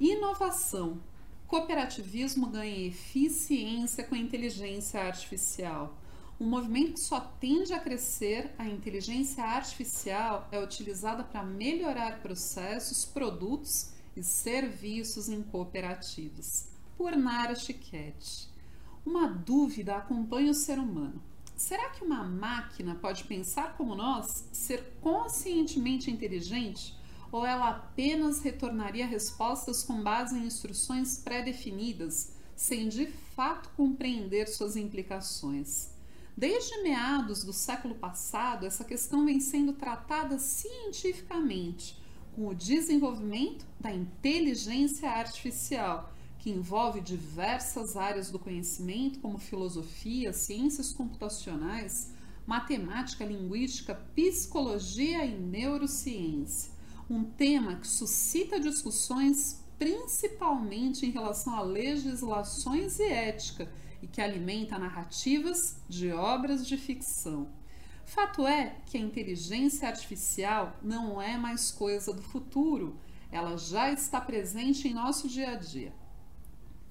Inovação. Cooperativismo ganha eficiência com a inteligência artificial. Um movimento que só tende a crescer, a inteligência artificial é utilizada para melhorar processos, produtos e serviços em cooperativas. Por Nara Chiquete. Uma dúvida acompanha o ser humano. Será que uma máquina pode pensar como nós, ser conscientemente inteligente? Ou ela apenas retornaria respostas com base em instruções pré-definidas, sem de fato compreender suas implicações? Desde meados do século passado, essa questão vem sendo tratada cientificamente com o desenvolvimento da inteligência artificial, que envolve diversas áreas do conhecimento, como filosofia, ciências computacionais, matemática, linguística, psicologia e neurociência. Um tema que suscita discussões principalmente em relação a legislações e ética e que alimenta narrativas de obras de ficção. Fato é que a inteligência artificial não é mais coisa do futuro, ela já está presente em nosso dia a dia.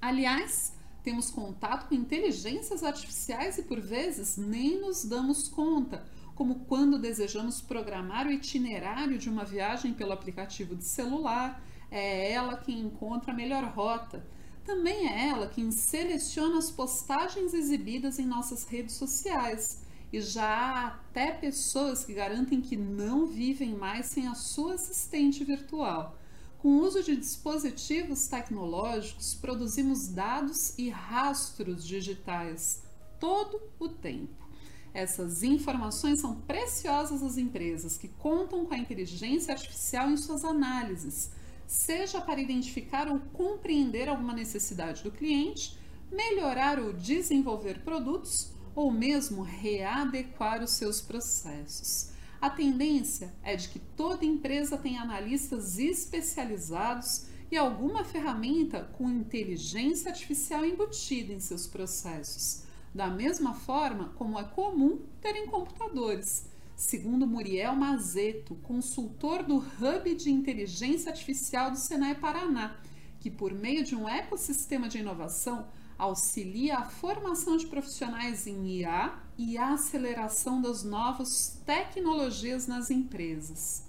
Aliás, temos contato com inteligências artificiais e por vezes nem nos damos conta, como quando desejamos programar o itinerário de uma viagem pelo aplicativo de celular, é ela quem encontra a melhor rota. Também é ela quem seleciona as postagens exibidas em nossas redes sociais. E já há até pessoas que garantem que não vivem mais sem a sua assistente virtual. Com o uso de dispositivos tecnológicos, produzimos dados e rastros digitais todo o tempo. Essas informações são preciosas às empresas que contam com a inteligência artificial em suas análises, seja para identificar ou compreender alguma necessidade do cliente, melhorar ou desenvolver produtos ou mesmo readequar os seus processos. A tendência é de que toda empresa tenha analistas especializados e alguma ferramenta com inteligência artificial embutida em seus processos, da mesma forma como é comum ter em computadores. Segundo Muriel Mazeto, consultor do Hub de Inteligência Artificial do Senai Paraná, que por meio de um ecossistema de inovação auxilia a formação de profissionais em IA e a aceleração das novas tecnologias nas empresas.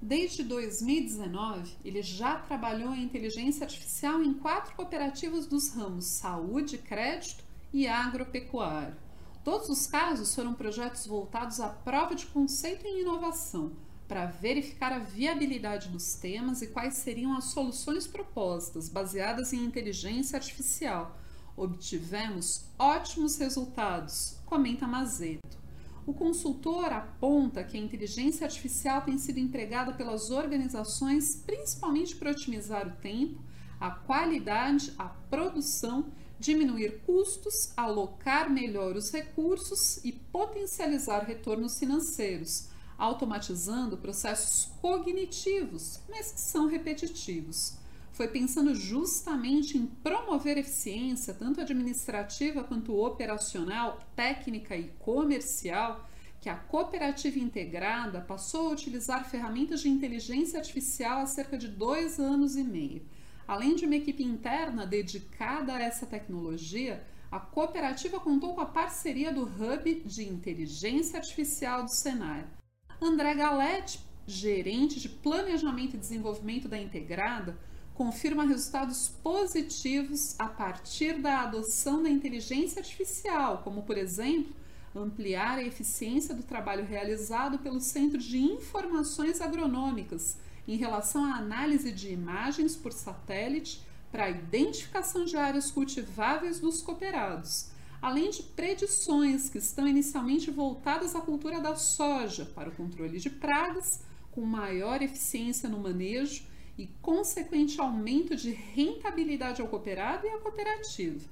Desde 2019, ele já trabalhou em inteligência artificial em quatro cooperativas dos ramos saúde, crédito e agropecuário. Todos os casos foram projetos voltados à prova de conceito em inovação, para verificar a viabilidade dos temas e quais seriam as soluções propostas, baseadas em inteligência artificial, Obtivemos ótimos resultados, comenta Mazeto. O consultor aponta que a inteligência artificial tem sido empregada pelas organizações principalmente para otimizar o tempo, a qualidade, a produção, diminuir custos, alocar melhor os recursos e potencializar retornos financeiros, automatizando processos cognitivos, mas que são repetitivos foi pensando justamente em promover eficiência, tanto administrativa quanto operacional, técnica e comercial, que a cooperativa integrada passou a utilizar ferramentas de inteligência artificial há cerca de dois anos e meio. Além de uma equipe interna dedicada a essa tecnologia, a cooperativa contou com a parceria do Hub de Inteligência Artificial do Senai. André Galete, gerente de Planejamento e Desenvolvimento da Integrada, confirma resultados positivos a partir da adoção da inteligência artificial, como, por exemplo, ampliar a eficiência do trabalho realizado pelo Centro de Informações Agronômicas em relação à análise de imagens por satélite para a identificação de áreas cultiváveis dos cooperados, além de predições que estão inicialmente voltadas à cultura da soja para o controle de pragas, com maior eficiência no manejo e consequente aumento de rentabilidade ao cooperado e à cooperativa.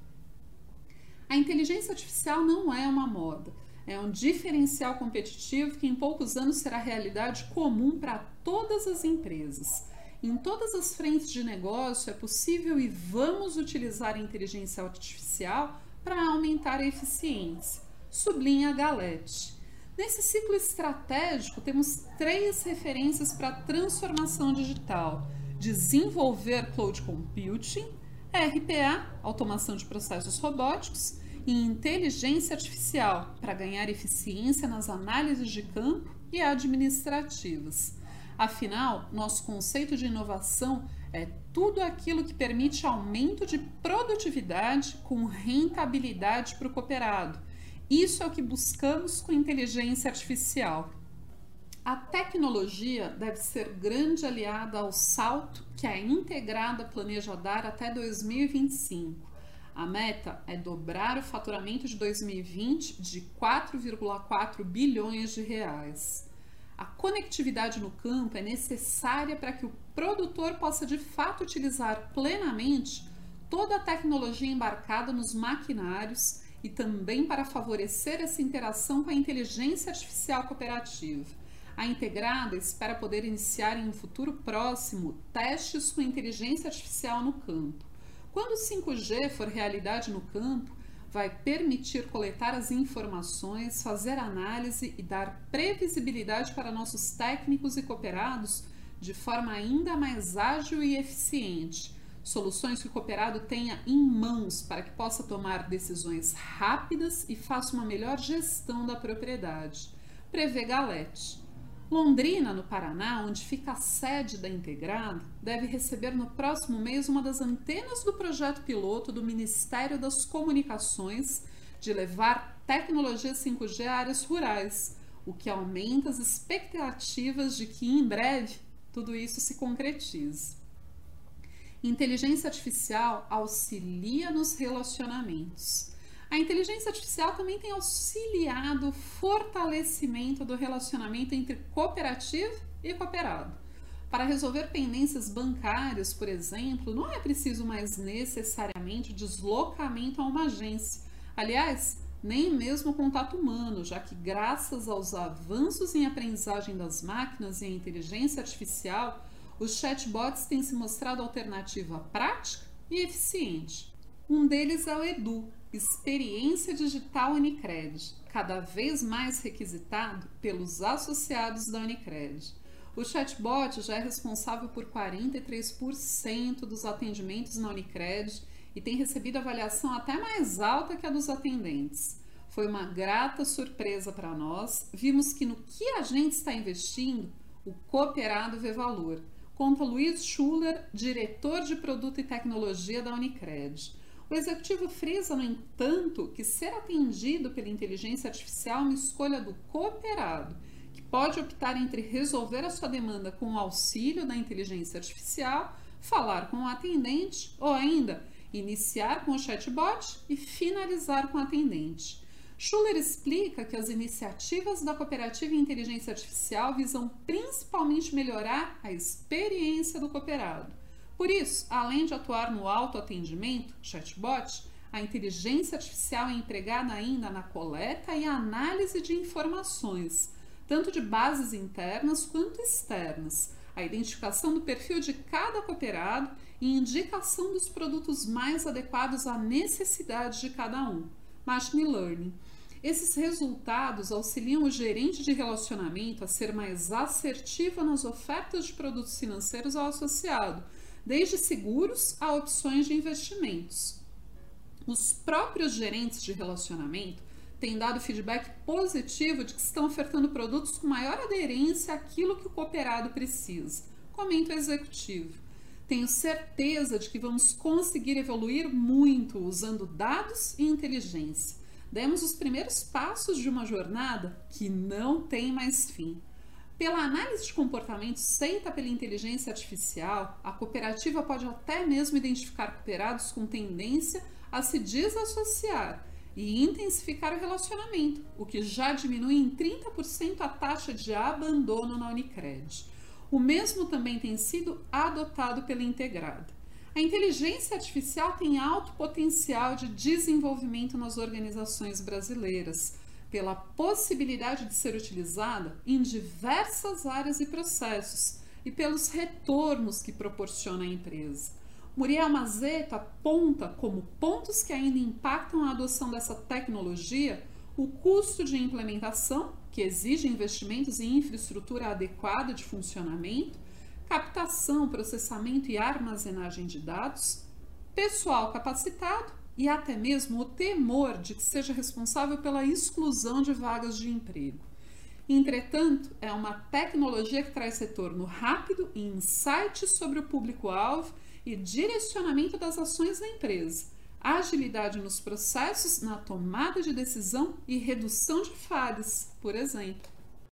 A inteligência artificial não é uma moda, é um diferencial competitivo que em poucos anos será realidade comum para todas as empresas. Em todas as frentes de negócio é possível e vamos utilizar a inteligência artificial para aumentar a eficiência, sublinha Galete. Nesse ciclo estratégico, temos três referências para transformação digital: desenvolver cloud computing, RPA, automação de processos robóticos, e inteligência artificial para ganhar eficiência nas análises de campo e administrativas. Afinal, nosso conceito de inovação é tudo aquilo que permite aumento de produtividade com rentabilidade para o cooperado. Isso é o que buscamos com inteligência artificial. A tecnologia deve ser grande aliada ao salto que a integrada planeja dar até 2025. A meta é dobrar o faturamento de 2020 de 4,4 bilhões de reais. A conectividade no campo é necessária para que o produtor possa de fato utilizar plenamente toda a tecnologia embarcada nos maquinários e também para favorecer essa interação com a inteligência artificial cooperativa. A integrada espera poder iniciar em um futuro próximo testes com inteligência artificial no campo. Quando o 5G for realidade no campo, vai permitir coletar as informações, fazer análise e dar previsibilidade para nossos técnicos e cooperados de forma ainda mais ágil e eficiente. Soluções que o cooperado tenha em mãos para que possa tomar decisões rápidas e faça uma melhor gestão da propriedade. Prevê Galete. Londrina, no Paraná, onde fica a sede da Integrada, deve receber no próximo mês uma das antenas do projeto piloto do Ministério das Comunicações de levar tecnologia 5G a áreas rurais, o que aumenta as expectativas de que em breve tudo isso se concretize. Inteligência artificial auxilia nos relacionamentos. A inteligência artificial também tem auxiliado o fortalecimento do relacionamento entre cooperativo e cooperado. Para resolver pendências bancárias, por exemplo, não é preciso mais necessariamente deslocamento a uma agência. Aliás, nem mesmo contato humano, já que, graças aos avanços em aprendizagem das máquinas e a inteligência artificial, os chatbots têm se mostrado alternativa prática e eficiente. Um deles é o Edu, Experiência Digital Unicred, cada vez mais requisitado pelos associados da Unicred. O chatbot já é responsável por 43% dos atendimentos na Unicred e tem recebido avaliação até mais alta que a dos atendentes. Foi uma grata surpresa para nós. Vimos que no que a gente está investindo, o cooperado vê valor. Conta Luiz Schuller, diretor de produto e tecnologia da Unicred. O executivo frisa, no entanto, que ser atendido pela inteligência artificial é uma escolha do cooperado, que pode optar entre resolver a sua demanda com o auxílio da inteligência artificial, falar com o atendente ou ainda iniciar com o chatbot e finalizar com o atendente. Schuller explica que as iniciativas da cooperativa em inteligência artificial visam principalmente melhorar a experiência do cooperado por isso, além de atuar no autoatendimento, chatbot, a inteligência artificial é empregada ainda na coleta e análise de informações, tanto de bases internas quanto externas, a identificação do perfil de cada cooperado e indicação dos produtos mais adequados à necessidade de cada um. Machine Learning. Esses resultados auxiliam o gerente de relacionamento a ser mais assertivo nas ofertas de produtos financeiros ao associado, desde seguros a opções de investimentos. Os próprios gerentes de relacionamento têm dado feedback positivo de que estão ofertando produtos com maior aderência àquilo que o cooperado precisa. Comenta o executivo. Tenho certeza de que vamos conseguir evoluir muito usando dados e inteligência. Demos os primeiros passos de uma jornada que não tem mais fim. Pela análise de comportamento feita pela inteligência artificial, a cooperativa pode até mesmo identificar cooperados com tendência a se desassociar e intensificar o relacionamento, o que já diminui em 30% a taxa de abandono na Unicred. O mesmo também tem sido adotado pela Integrada. A inteligência artificial tem alto potencial de desenvolvimento nas organizações brasileiras pela possibilidade de ser utilizada em diversas áreas e processos e pelos retornos que proporciona à empresa. Muriel Mazeto aponta como pontos que ainda impactam a adoção dessa tecnologia o custo de implementação, que exige investimentos em infraestrutura adequada de funcionamento, captação, processamento e armazenagem de dados, pessoal capacitado e até mesmo o temor de que seja responsável pela exclusão de vagas de emprego. Entretanto, é uma tecnologia que traz retorno rápido e insights sobre o público-alvo e direcionamento das ações da empresa, agilidade nos processos, na tomada de decisão e redução de falhas, por exemplo.